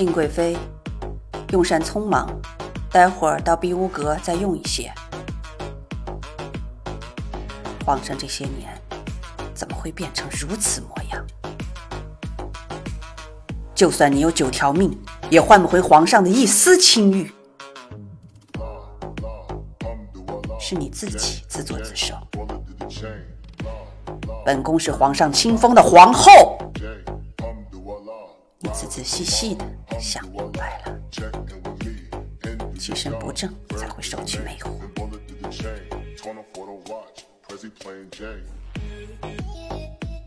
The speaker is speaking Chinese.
令贵妃，用膳匆忙，待会儿到碧乌阁再用一些。皇上这些年怎么会变成如此模样？就算你有九条命，也换不回皇上的一丝清誉。是你自己自作自受。本宫是皇上亲封的皇后，你仔仔细细的想明白了，其身不正才会收取魅惑。